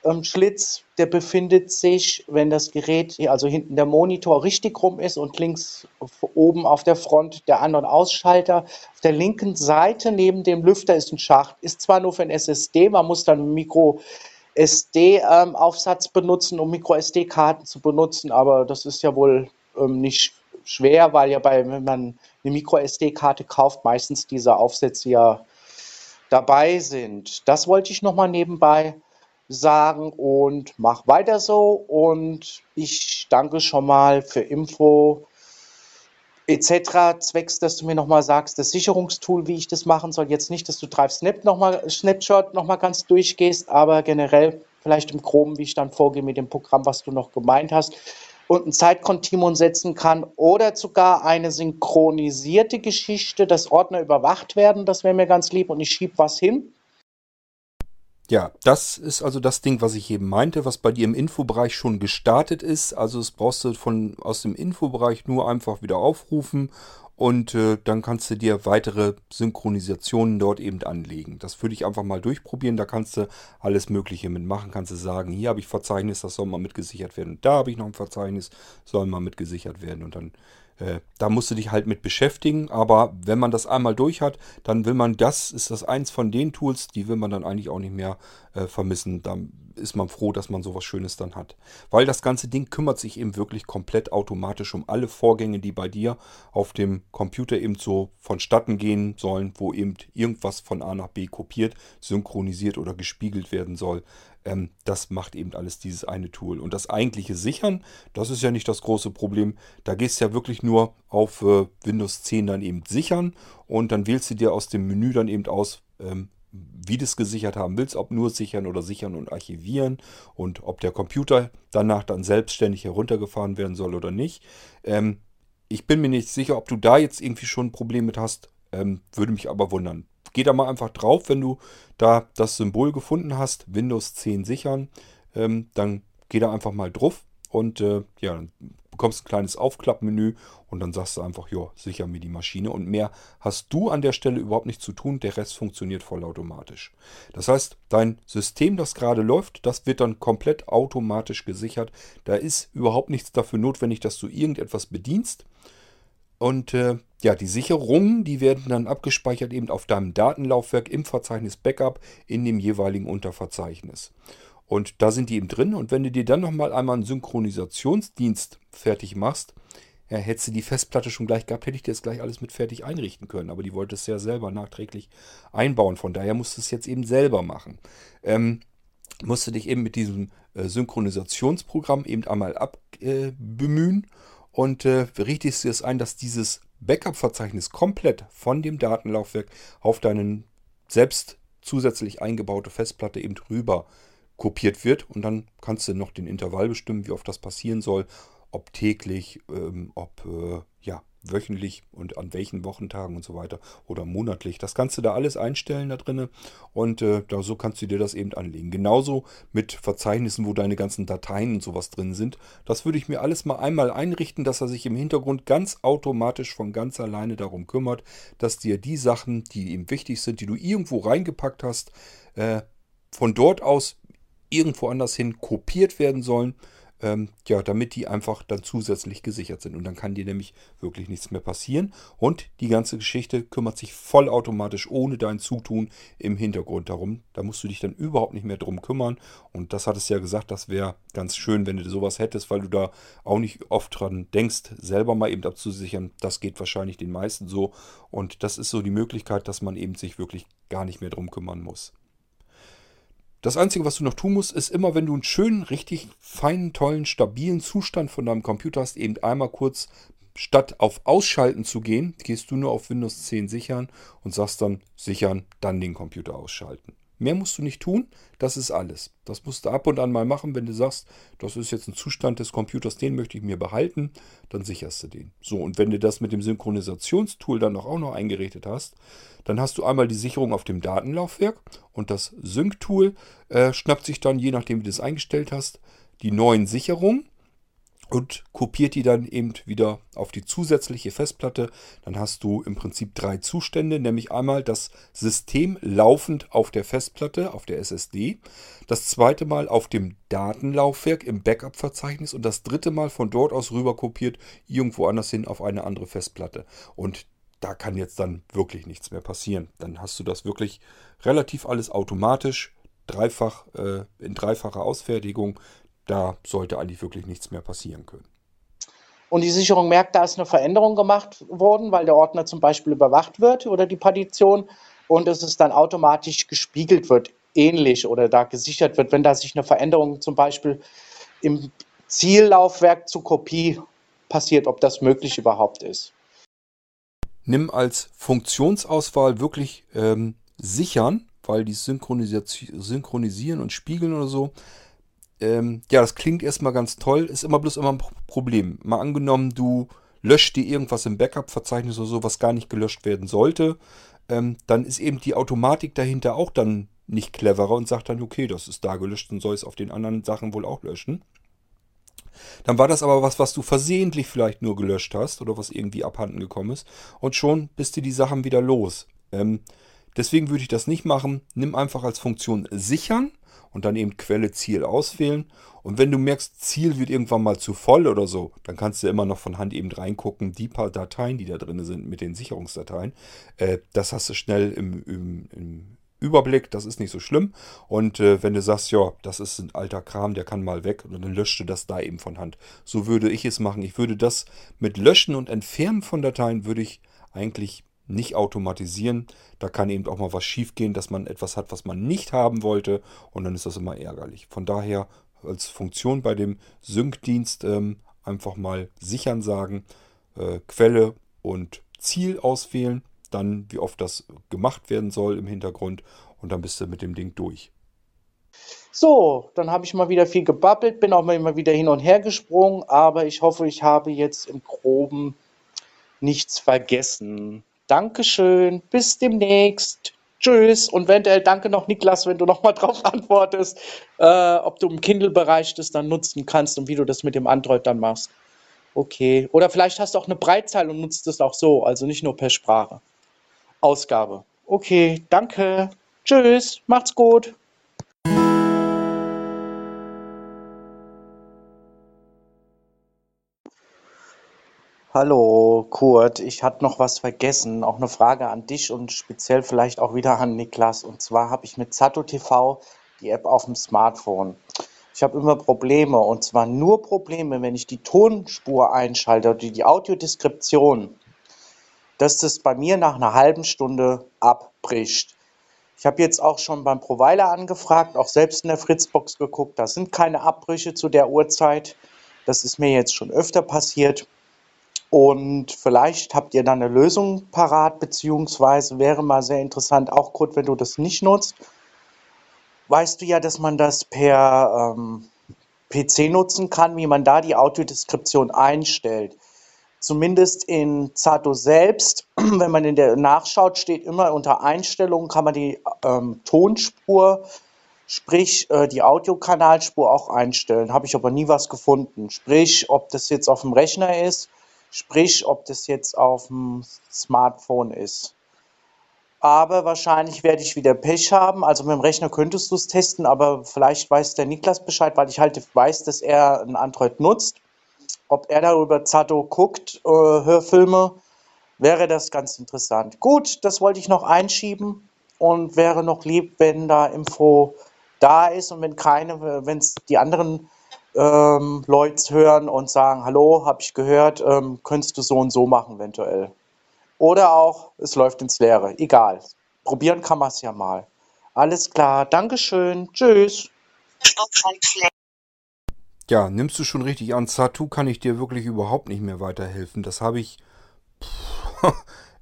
ähm, Schlitz, der befindet sich, wenn das Gerät, also hinten der Monitor richtig rum ist und links oben auf der Front der An- und Ausschalter. Auf der linken Seite neben dem Lüfter ist ein Schacht. Ist zwar nur für ein SSD, man muss dann einen Micro SD-Aufsatz ähm, benutzen, um Micro SD-Karten zu benutzen, aber das ist ja wohl ähm, nicht schwer, weil ja bei, wenn man eine Micro SD-Karte kauft, meistens diese Aufsätze ja dabei sind. Das wollte ich nochmal nebenbei sagen und mach weiter so. Und ich danke schon mal für Info etc. Zwecks, dass du mir nochmal sagst, das Sicherungstool, wie ich das machen soll. Jetzt nicht, dass du Drive Snap noch mal, Snapshot nochmal ganz durchgehst, aber generell vielleicht im Groben, wie ich dann vorgehe mit dem Programm, was du noch gemeint hast. Und ein Zeitkontinuum setzen kann oder sogar eine synchronisierte Geschichte, dass Ordner überwacht werden. Das wäre mir ganz lieb und ich schiebe was hin ja, das ist also das Ding, was ich eben meinte, was bei dir im Infobereich schon gestartet ist. Also es brauchst du von aus dem Infobereich nur einfach wieder aufrufen und äh, dann kannst du dir weitere Synchronisationen dort eben anlegen. Das würde ich einfach mal durchprobieren. Da kannst du alles Mögliche mitmachen. Kannst du sagen, hier habe ich Verzeichnis, das soll mal mitgesichert werden. Und da habe ich noch ein Verzeichnis, soll mal mitgesichert werden. Und dann da musst du dich halt mit beschäftigen, aber wenn man das einmal durch hat, dann will man das, ist das eins von den Tools, die will man dann eigentlich auch nicht mehr äh, vermissen. Da ist man froh, dass man sowas Schönes dann hat. Weil das ganze Ding kümmert sich eben wirklich komplett automatisch um alle Vorgänge, die bei dir auf dem Computer eben so vonstatten gehen sollen, wo eben irgendwas von A nach B kopiert, synchronisiert oder gespiegelt werden soll. Ähm, das macht eben alles dieses eine Tool. Und das eigentliche Sichern, das ist ja nicht das große Problem. Da gehst du ja wirklich nur auf äh, Windows 10 dann eben sichern und dann wählst du dir aus dem Menü dann eben aus, ähm, wie du es gesichert haben willst, ob nur sichern oder sichern und archivieren und ob der Computer danach dann selbstständig heruntergefahren werden soll oder nicht. Ähm, ich bin mir nicht sicher, ob du da jetzt irgendwie schon ein Problem mit hast, ähm, würde mich aber wundern. Geh da mal einfach drauf, wenn du da das Symbol gefunden hast, Windows 10 sichern, ähm, dann geh da einfach mal drauf und äh, ja, dann bekommst ein kleines Aufklappmenü und dann sagst du einfach, ja, sicher mir die Maschine und mehr hast du an der Stelle überhaupt nicht zu tun, der Rest funktioniert vollautomatisch. Das heißt, dein System, das gerade läuft, das wird dann komplett automatisch gesichert. Da ist überhaupt nichts dafür notwendig, dass du irgendetwas bedienst. Und äh, ja, die Sicherungen, die werden dann abgespeichert eben auf deinem Datenlaufwerk im Verzeichnis Backup in dem jeweiligen Unterverzeichnis. Und da sind die eben drin. Und wenn du dir dann nochmal einmal einen Synchronisationsdienst fertig machst, ja, hättest du die Festplatte schon gleich gehabt, hätte ich dir das gleich alles mit fertig einrichten können. Aber die wollte es ja selber nachträglich einbauen. Von daher musst du es jetzt eben selber machen. Ähm, musst du dich eben mit diesem äh, Synchronisationsprogramm eben einmal abbemühen. Äh, und äh, richtest dir es ein, dass dieses Backup-Verzeichnis komplett von dem Datenlaufwerk auf deinen selbst zusätzlich eingebaute Festplatte eben rüber kopiert wird und dann kannst du noch den Intervall bestimmen, wie oft das passieren soll, ob täglich, ähm, ob äh, ja, wöchentlich und an welchen Wochentagen und so weiter oder monatlich. Das kannst du da alles einstellen da drinne und äh, da, so kannst du dir das eben anlegen. Genauso mit Verzeichnissen, wo deine ganzen Dateien und sowas drin sind. Das würde ich mir alles mal einmal einrichten, dass er sich im Hintergrund ganz automatisch von ganz alleine darum kümmert, dass dir die Sachen, die ihm wichtig sind, die du irgendwo reingepackt hast, äh, von dort aus irgendwo anders hin kopiert werden sollen ähm, ja, damit die einfach dann zusätzlich gesichert sind. Und dann kann dir nämlich wirklich nichts mehr passieren. Und die ganze Geschichte kümmert sich vollautomatisch ohne dein Zutun im Hintergrund darum. Da musst du dich dann überhaupt nicht mehr drum kümmern. Und das hattest du ja gesagt, das wäre ganz schön, wenn du sowas hättest, weil du da auch nicht oft dran denkst, selber mal eben abzusichern. Das geht wahrscheinlich den meisten so. Und das ist so die Möglichkeit, dass man eben sich wirklich gar nicht mehr drum kümmern muss. Das Einzige, was du noch tun musst, ist immer, wenn du einen schönen, richtig feinen, tollen, stabilen Zustand von deinem Computer hast, eben einmal kurz statt auf Ausschalten zu gehen, gehst du nur auf Windows 10 sichern und sagst dann sichern, dann den Computer ausschalten. Mehr musst du nicht tun, das ist alles. Das musst du ab und an mal machen, wenn du sagst, das ist jetzt ein Zustand des Computers, den möchte ich mir behalten, dann sicherst du den. So, und wenn du das mit dem Synchronisationstool dann auch noch eingerichtet hast, dann hast du einmal die Sicherung auf dem Datenlaufwerk und das Sync-Tool äh, schnappt sich dann, je nachdem wie du es eingestellt hast, die neuen Sicherungen und kopiert die dann eben wieder auf die zusätzliche Festplatte. Dann hast du im Prinzip drei Zustände, nämlich einmal das System laufend auf der Festplatte, auf der SSD, das zweite Mal auf dem Datenlaufwerk im Backup-Verzeichnis und das dritte Mal von dort aus rüber kopiert, irgendwo anders hin auf eine andere Festplatte. Und da kann jetzt dann wirklich nichts mehr passieren. Dann hast du das wirklich relativ alles automatisch, dreifach, äh, in dreifacher Ausfertigung da sollte eigentlich wirklich nichts mehr passieren können. Und die Sicherung merkt, da ist eine Veränderung gemacht worden, weil der Ordner zum Beispiel überwacht wird oder die Partition und es ist dann automatisch gespiegelt wird, ähnlich oder da gesichert wird, wenn da sich eine Veränderung zum Beispiel im Ziellaufwerk zur Kopie passiert, ob das möglich überhaupt ist. Nimm als Funktionsauswahl wirklich ähm, sichern, weil die synchronisieren und spiegeln oder so ähm, ja, das klingt erstmal ganz toll, ist immer bloß immer ein Problem. Mal angenommen, du löscht dir irgendwas im Backup-Verzeichnis oder so, was gar nicht gelöscht werden sollte, ähm, dann ist eben die Automatik dahinter auch dann nicht cleverer und sagt dann, okay, das ist da gelöscht und soll es auf den anderen Sachen wohl auch löschen. Dann war das aber was, was du versehentlich vielleicht nur gelöscht hast oder was irgendwie abhanden gekommen ist. Und schon bist du die Sachen wieder los. Ähm, deswegen würde ich das nicht machen. Nimm einfach als Funktion sichern und dann eben Quelle, Ziel auswählen. Und wenn du merkst, Ziel wird irgendwann mal zu voll oder so, dann kannst du immer noch von Hand eben reingucken, die paar Dateien, die da drin sind mit den Sicherungsdateien. Äh, das hast du schnell im, im, im Überblick, das ist nicht so schlimm. Und äh, wenn du sagst, ja, das ist ein alter Kram, der kann mal weg, dann löscht du das da eben von Hand. So würde ich es machen. Ich würde das mit Löschen und Entfernen von Dateien würde ich eigentlich nicht automatisieren. Da kann eben auch mal was schiefgehen, dass man etwas hat, was man nicht haben wollte und dann ist das immer ärgerlich. Von daher als Funktion bei dem Sync-Dienst ähm, einfach mal sichern sagen, äh, Quelle und Ziel auswählen, dann wie oft das gemacht werden soll im Hintergrund und dann bist du mit dem Ding durch. So, dann habe ich mal wieder viel gebabbelt, bin auch mal immer wieder hin und her gesprungen, aber ich hoffe, ich habe jetzt im groben nichts vergessen. Dankeschön, bis demnächst. Tschüss und eventuell danke noch Niklas, wenn du noch mal drauf antwortest, äh, ob du im Kindle-Bereich das dann nutzen kannst und wie du das mit dem Android dann machst. Okay. Oder vielleicht hast du auch eine Breitzeile und nutzt es auch so, also nicht nur per Sprache. Ausgabe. Okay, danke. Tschüss, macht's gut. Hallo Kurt, ich hatte noch was vergessen, auch eine Frage an dich und speziell vielleicht auch wieder an Niklas. Und zwar habe ich mit Zato TV die App auf dem Smartphone. Ich habe immer Probleme und zwar nur Probleme, wenn ich die Tonspur einschalte oder die Audiodeskription, dass das bei mir nach einer halben Stunde abbricht. Ich habe jetzt auch schon beim Provider angefragt, auch selbst in der Fritzbox geguckt, da sind keine Abbrüche zu der Uhrzeit. Das ist mir jetzt schon öfter passiert. Und vielleicht habt ihr dann eine Lösung parat, beziehungsweise wäre mal sehr interessant, auch Kurt, wenn du das nicht nutzt, weißt du ja, dass man das per ähm, PC nutzen kann, wie man da die Audiodeskription einstellt. Zumindest in Zato selbst, wenn man in der nachschaut, steht immer unter Einstellungen kann man die ähm, Tonspur, sprich äh, die Audiokanalspur auch einstellen. Habe ich aber nie was gefunden. Sprich, ob das jetzt auf dem Rechner ist, sprich, ob das jetzt auf dem Smartphone ist aber wahrscheinlich werde ich wieder Pech haben. Also mit dem Rechner könntest du es testen, aber vielleicht weiß der Niklas Bescheid, weil ich halt weiß, dass er ein Android nutzt. Ob er darüber Zato guckt, äh, Hörfilme, wäre das ganz interessant. Gut, das wollte ich noch einschieben und wäre noch lieb, wenn da Info da ist und wenn keine, wenn es die anderen ähm, Leute hören und sagen, hallo, habe ich gehört, ähm, könntest du so und so machen eventuell. Oder auch, es läuft ins Leere. Egal. Probieren kann man es ja mal. Alles klar. Dankeschön. Tschüss. Ja, nimmst du schon richtig an. Satu kann ich dir wirklich überhaupt nicht mehr weiterhelfen. Das habe ich pff,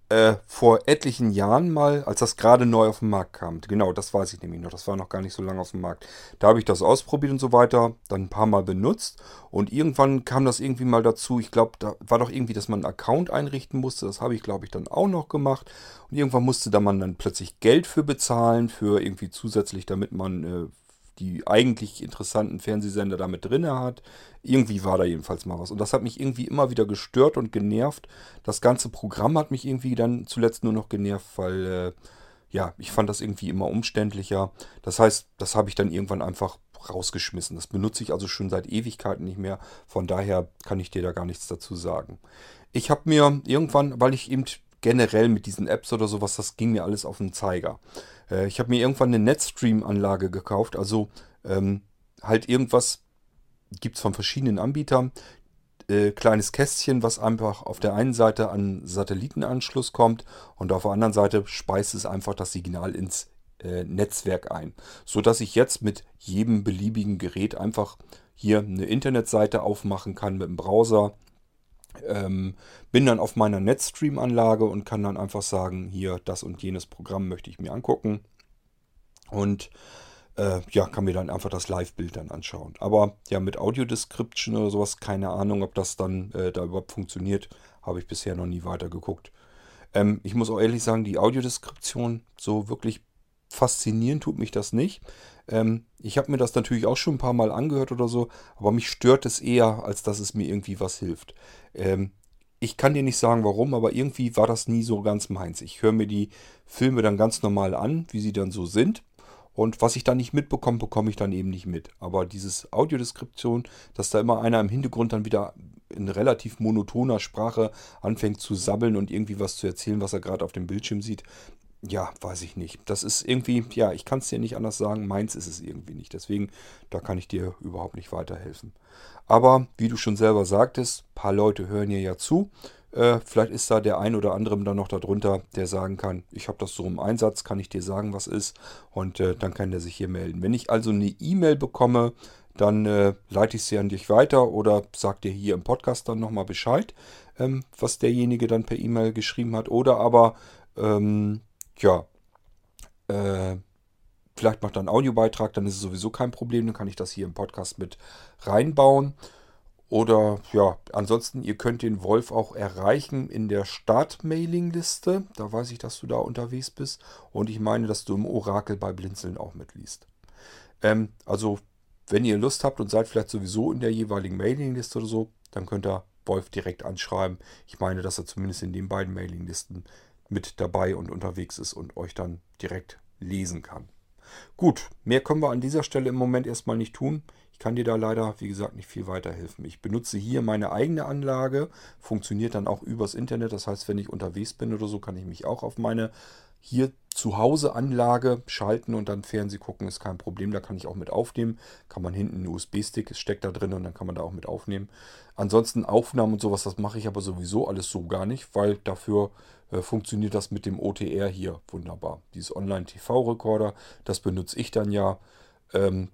äh, vor etlichen Jahren mal, als das gerade neu auf den Markt kam. Genau, das weiß ich nämlich noch. Das war noch gar nicht so lange auf dem Markt. Da habe ich das ausprobiert und so weiter, dann ein paar Mal benutzt und irgendwann kam das irgendwie mal dazu. Ich glaube, da war doch irgendwie, dass man einen Account einrichten musste. Das habe ich, glaube ich, dann auch noch gemacht. Und irgendwann musste da man dann plötzlich Geld für bezahlen, für irgendwie zusätzlich, damit man äh, die eigentlich interessanten Fernsehsender damit drin hat. Irgendwie war da jedenfalls mal was. Und das hat mich irgendwie immer wieder gestört und genervt. Das ganze Programm hat mich irgendwie dann zuletzt nur noch genervt, weil äh, ja, ich fand das irgendwie immer umständlicher. Das heißt, das habe ich dann irgendwann einfach rausgeschmissen. Das benutze ich also schon seit Ewigkeiten nicht mehr. Von daher kann ich dir da gar nichts dazu sagen. Ich habe mir irgendwann, weil ich eben generell mit diesen Apps oder sowas, das ging mir alles auf den Zeiger. Äh, ich habe mir irgendwann eine Netstream-Anlage gekauft, also ähm, halt irgendwas gibt es von verschiedenen Anbietern. Äh, kleines Kästchen, was einfach auf der einen Seite an Satellitenanschluss kommt und auf der anderen Seite speist es einfach das Signal ins äh, Netzwerk ein. So dass ich jetzt mit jedem beliebigen Gerät einfach hier eine Internetseite aufmachen kann mit dem Browser ähm, bin dann auf meiner Netstream-Anlage und kann dann einfach sagen, hier das und jenes Programm möchte ich mir angucken. Und äh, ja, kann mir dann einfach das Live-Bild dann anschauen. Aber ja, mit Audio-Description oder sowas, keine Ahnung, ob das dann äh, da überhaupt funktioniert, habe ich bisher noch nie weiter geguckt. Ähm, ich muss auch ehrlich sagen, die Audiodeskription, so wirklich faszinieren tut mich das nicht. Ähm, ich habe mir das natürlich auch schon ein paar Mal angehört oder so, aber mich stört es eher, als dass es mir irgendwie was hilft. Ähm, ich kann dir nicht sagen, warum, aber irgendwie war das nie so ganz meins. Ich höre mir die Filme dann ganz normal an, wie sie dann so sind. Und was ich dann nicht mitbekomme, bekomme ich dann eben nicht mit. Aber dieses Audiodeskription, dass da immer einer im Hintergrund dann wieder in relativ monotoner Sprache anfängt zu sabbeln und irgendwie was zu erzählen, was er gerade auf dem Bildschirm sieht, ja, weiß ich nicht. Das ist irgendwie, ja, ich kann es dir nicht anders sagen, meins ist es irgendwie nicht. Deswegen, da kann ich dir überhaupt nicht weiterhelfen. Aber wie du schon selber sagtest, ein paar Leute hören hier ja zu. Äh, vielleicht ist da der ein oder andere dann noch darunter, der sagen kann, ich habe das so im Einsatz, kann ich dir sagen, was ist. Und äh, dann kann der sich hier melden. Wenn ich also eine E-Mail bekomme, dann äh, leite ich sie an dich weiter oder sag dir hier im Podcast dann nochmal Bescheid, ähm, was derjenige dann per E-Mail geschrieben hat. Oder aber ähm, ja, äh, vielleicht macht er einen Audiobeitrag, dann ist es sowieso kein Problem, dann kann ich das hier im Podcast mit reinbauen. Oder ja, ansonsten, ihr könnt den Wolf auch erreichen in der Start-Mailing-Liste. Da weiß ich, dass du da unterwegs bist. Und ich meine, dass du im Orakel bei Blinzeln auch mitliest. Ähm, also, wenn ihr Lust habt und seid vielleicht sowieso in der jeweiligen Mailing-Liste oder so, dann könnt ihr Wolf direkt anschreiben. Ich meine, dass er zumindest in den beiden Mailing-Listen mit dabei und unterwegs ist und euch dann direkt lesen kann. Gut, mehr können wir an dieser Stelle im Moment erstmal nicht tun. Ich kann dir da leider, wie gesagt, nicht viel weiterhelfen. Ich benutze hier meine eigene Anlage, funktioniert dann auch übers Internet. Das heißt, wenn ich unterwegs bin oder so, kann ich mich auch auf meine hier zu Hause Anlage schalten und dann Fernseh gucken, ist kein Problem. Da kann ich auch mit aufnehmen. Kann man hinten einen USB-Stick, steckt da drin und dann kann man da auch mit aufnehmen. Ansonsten Aufnahmen und sowas, das mache ich aber sowieso alles so gar nicht, weil dafür funktioniert das mit dem OTR hier wunderbar. Dieses Online-TV-Recorder, das benutze ich dann ja. Ähm,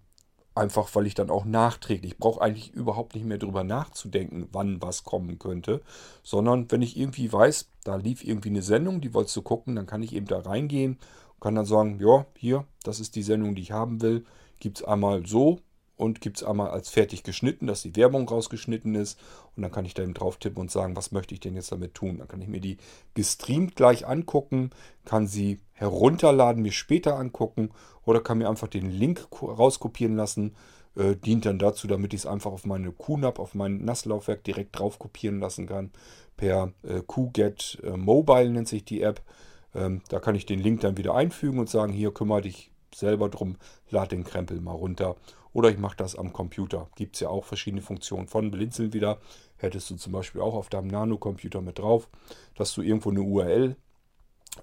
Einfach weil ich dann auch nachträglich, ich brauche eigentlich überhaupt nicht mehr drüber nachzudenken, wann was kommen könnte, sondern wenn ich irgendwie weiß, da lief irgendwie eine Sendung, die wolltest du gucken, dann kann ich eben da reingehen und kann dann sagen, ja, hier, das ist die Sendung, die ich haben will. Gibt es einmal so und gibt es einmal als fertig geschnitten, dass die Werbung rausgeschnitten ist. Und dann kann ich da eben drauf tippen und sagen, was möchte ich denn jetzt damit tun. Dann kann ich mir die gestreamt gleich angucken, kann sie herunterladen, mir später angucken oder kann mir einfach den Link rauskopieren lassen. Äh, dient dann dazu, damit ich es einfach auf meine QNAP, auf mein Nasslaufwerk direkt drauf kopieren lassen kann. Per äh, QGet äh, Mobile nennt sich die App. Ähm, da kann ich den Link dann wieder einfügen und sagen, hier kümmere dich selber drum, lad den Krempel mal runter oder ich mache das am Computer. Gibt es ja auch verschiedene Funktionen. Von Blinzeln wieder hättest du zum Beispiel auch auf deinem Nano-Computer mit drauf, dass du irgendwo eine URL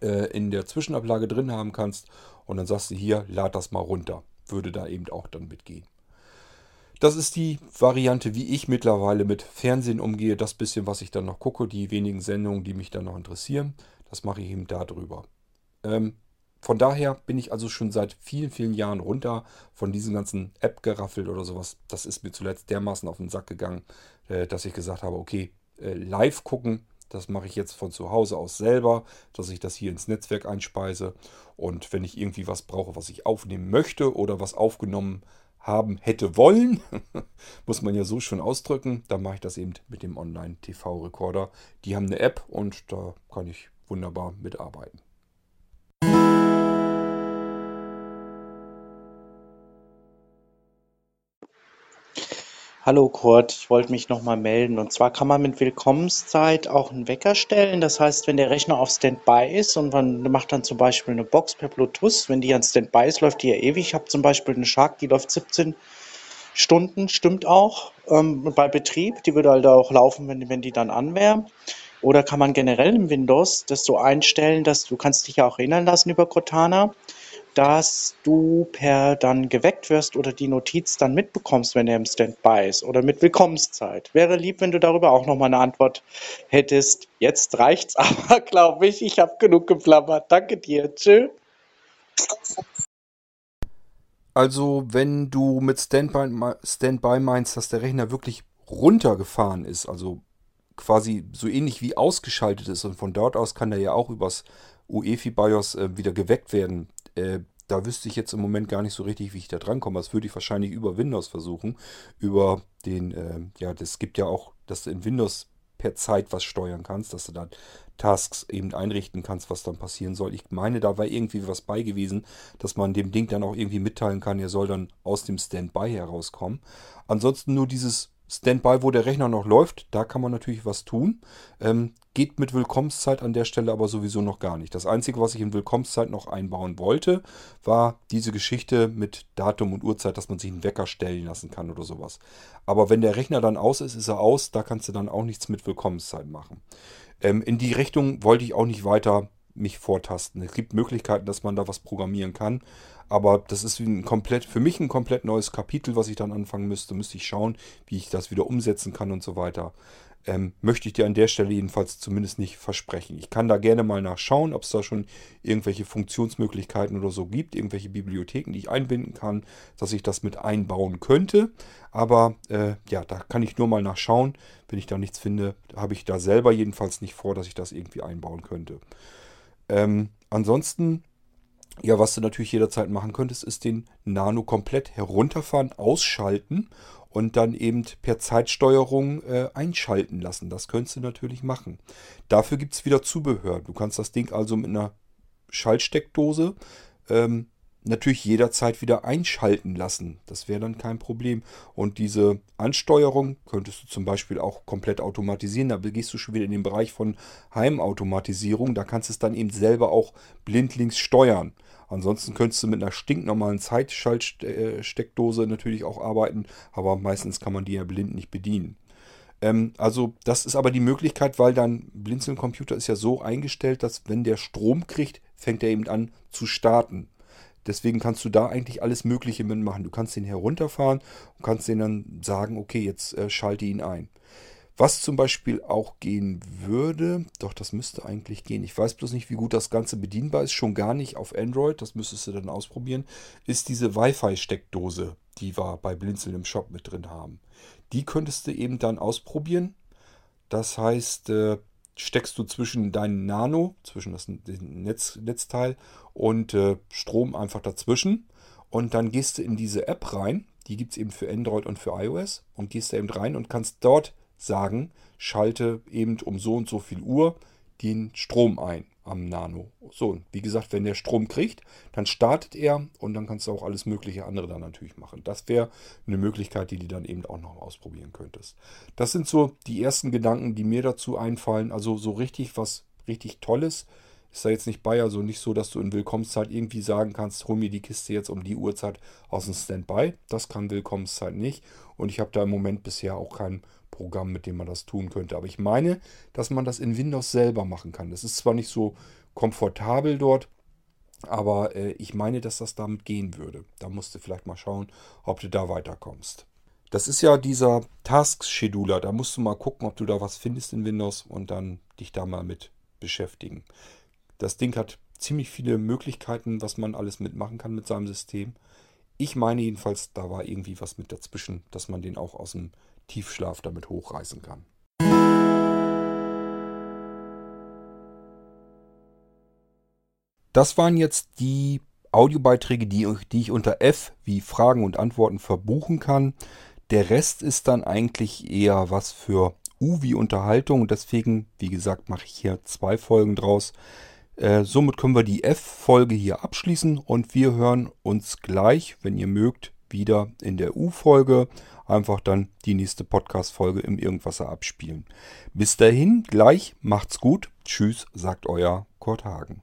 äh, in der Zwischenablage drin haben kannst und dann sagst du hier, lad das mal runter. Würde da eben auch dann mitgehen. Das ist die Variante, wie ich mittlerweile mit Fernsehen umgehe. Das bisschen, was ich dann noch gucke, die wenigen Sendungen, die mich dann noch interessieren, das mache ich eben darüber. Ähm, von daher bin ich also schon seit vielen, vielen Jahren runter von diesen ganzen App geraffelt oder sowas. Das ist mir zuletzt dermaßen auf den Sack gegangen, äh, dass ich gesagt habe, okay, äh, live gucken, das mache ich jetzt von zu Hause aus selber, dass ich das hier ins Netzwerk einspeise. Und wenn ich irgendwie was brauche, was ich aufnehmen möchte oder was aufgenommen haben hätte wollen, muss man ja so schon ausdrücken, dann mache ich das eben mit dem Online-TV-Recorder. Die haben eine App und da kann ich wunderbar mitarbeiten. Hallo Kurt, ich wollte mich nochmal melden. Und zwar kann man mit Willkommenszeit auch einen Wecker stellen. Das heißt, wenn der Rechner auf Standby ist und man macht dann zum Beispiel eine Box per Bluetooth, wenn die an Standby ist, läuft die ja ewig. Ich habe zum Beispiel eine Shark, die läuft 17 Stunden, stimmt auch, ähm, bei Betrieb. Die würde halt auch laufen, wenn, wenn die dann an wäre. Oder kann man generell im Windows das so einstellen, dass du kannst dich ja auch erinnern lassen über Cortana dass du per dann geweckt wirst oder die Notiz dann mitbekommst, wenn er im Standby ist oder mit Willkommenszeit. Wäre lieb, wenn du darüber auch nochmal eine Antwort hättest. Jetzt reicht's aber, glaube ich. Ich habe genug geplappert. Danke dir. Tschö. Also, wenn du mit Standby, Standby meinst, dass der Rechner wirklich runtergefahren ist, also quasi so ähnlich wie ausgeschaltet ist und von dort aus kann er ja auch übers UEFI BIOS äh, wieder geweckt werden, äh, da wüsste ich jetzt im Moment gar nicht so richtig, wie ich da drankomme. Das würde ich wahrscheinlich über Windows versuchen. Über den, äh, ja, das gibt ja auch, dass du in Windows per Zeit was steuern kannst, dass du dann Tasks eben einrichten kannst, was dann passieren soll. Ich meine, da war irgendwie was bei gewesen, dass man dem Ding dann auch irgendwie mitteilen kann, er soll dann aus dem Standby herauskommen. Ansonsten nur dieses Standby, wo der Rechner noch läuft, da kann man natürlich was tun. Ähm, geht mit Willkommenszeit an der Stelle aber sowieso noch gar nicht. Das Einzige, was ich in Willkommenszeit noch einbauen wollte, war diese Geschichte mit Datum und Uhrzeit, dass man sich einen Wecker stellen lassen kann oder sowas. Aber wenn der Rechner dann aus ist, ist er aus. Da kannst du dann auch nichts mit Willkommenszeit machen. Ähm, in die Richtung wollte ich auch nicht weiter mich vortasten. Es gibt Möglichkeiten, dass man da was programmieren kann. Aber das ist ein komplett, für mich ein komplett neues Kapitel, was ich dann anfangen müsste. Müsste ich schauen, wie ich das wieder umsetzen kann und so weiter. Ähm, möchte ich dir an der Stelle jedenfalls zumindest nicht versprechen. Ich kann da gerne mal nachschauen, ob es da schon irgendwelche Funktionsmöglichkeiten oder so gibt, irgendwelche Bibliotheken, die ich einbinden kann, dass ich das mit einbauen könnte. Aber äh, ja, da kann ich nur mal nachschauen. Wenn ich da nichts finde, habe ich da selber jedenfalls nicht vor, dass ich das irgendwie einbauen könnte. Ähm, ansonsten ja, was du natürlich jederzeit machen könntest, ist den Nano komplett herunterfahren, ausschalten und dann eben per Zeitsteuerung äh, einschalten lassen. Das könntest du natürlich machen. Dafür gibt es wieder Zubehör. Du kannst das Ding also mit einer Schaltsteckdose ähm, natürlich jederzeit wieder einschalten lassen. Das wäre dann kein Problem. Und diese Ansteuerung könntest du zum Beispiel auch komplett automatisieren. Da gehst du schon wieder in den Bereich von Heimautomatisierung. Da kannst du es dann eben selber auch blindlings steuern. Ansonsten könntest du mit einer stinknormalen Zeitschaltsteckdose natürlich auch arbeiten, aber meistens kann man die ja blind nicht bedienen. Ähm, also das ist aber die Möglichkeit, weil dein Blinzeln-Computer ist ja so eingestellt, dass wenn der Strom kriegt, fängt er eben an zu starten. Deswegen kannst du da eigentlich alles Mögliche mitmachen. Du kannst den herunterfahren und kannst den dann sagen, okay, jetzt äh, schalte ihn ein. Was zum Beispiel auch gehen würde, doch das müsste eigentlich gehen. Ich weiß bloß nicht, wie gut das Ganze bedienbar ist. Schon gar nicht auf Android, das müsstest du dann ausprobieren, ist diese Wi-Fi-Steckdose. die wir bei Blinzeln im Shop mit drin haben. Die könntest du eben dann ausprobieren. Das heißt, äh, steckst du zwischen deinen Nano, zwischen das Netz, Netzteil und äh, Strom einfach dazwischen. Und dann gehst du in diese App rein. Die gibt es eben für Android und für iOS. Und gehst da eben rein und kannst dort sagen, schalte eben um so und so viel Uhr den Strom ein am Nano. So, wie gesagt, wenn der Strom kriegt, dann startet er und dann kannst du auch alles mögliche andere dann natürlich machen. Das wäre eine Möglichkeit, die du dann eben auch noch ausprobieren könntest. Das sind so die ersten Gedanken, die mir dazu einfallen. Also so richtig was richtig Tolles ist da jetzt nicht bei. Also nicht so, dass du in Willkommenszeit irgendwie sagen kannst, hol mir die Kiste jetzt um die Uhrzeit aus dem Standby. Das kann Willkommenszeit nicht. Und ich habe da im Moment bisher auch kein Programm, mit dem man das tun könnte. Aber ich meine, dass man das in Windows selber machen kann. Das ist zwar nicht so komfortabel dort, aber äh, ich meine, dass das damit gehen würde. Da musst du vielleicht mal schauen, ob du da weiterkommst. Das ist ja dieser Task-Scheduler. Da musst du mal gucken, ob du da was findest in Windows und dann dich da mal mit beschäftigen. Das Ding hat ziemlich viele Möglichkeiten, was man alles mitmachen kann mit seinem System. Ich meine jedenfalls, da war irgendwie was mit dazwischen, dass man den auch aus dem Tiefschlaf damit hochreißen kann. Das waren jetzt die Audiobeiträge, die, die ich unter F wie Fragen und Antworten verbuchen kann. Der Rest ist dann eigentlich eher was für U wie Unterhaltung deswegen, wie gesagt, mache ich hier zwei Folgen draus. Äh, somit können wir die F-Folge hier abschließen und wir hören uns gleich, wenn ihr mögt, wieder in der U-Folge einfach dann die nächste Podcast-Folge im Irgendwasser abspielen. Bis dahin, gleich, macht's gut. Tschüss, sagt euer Kurt Hagen.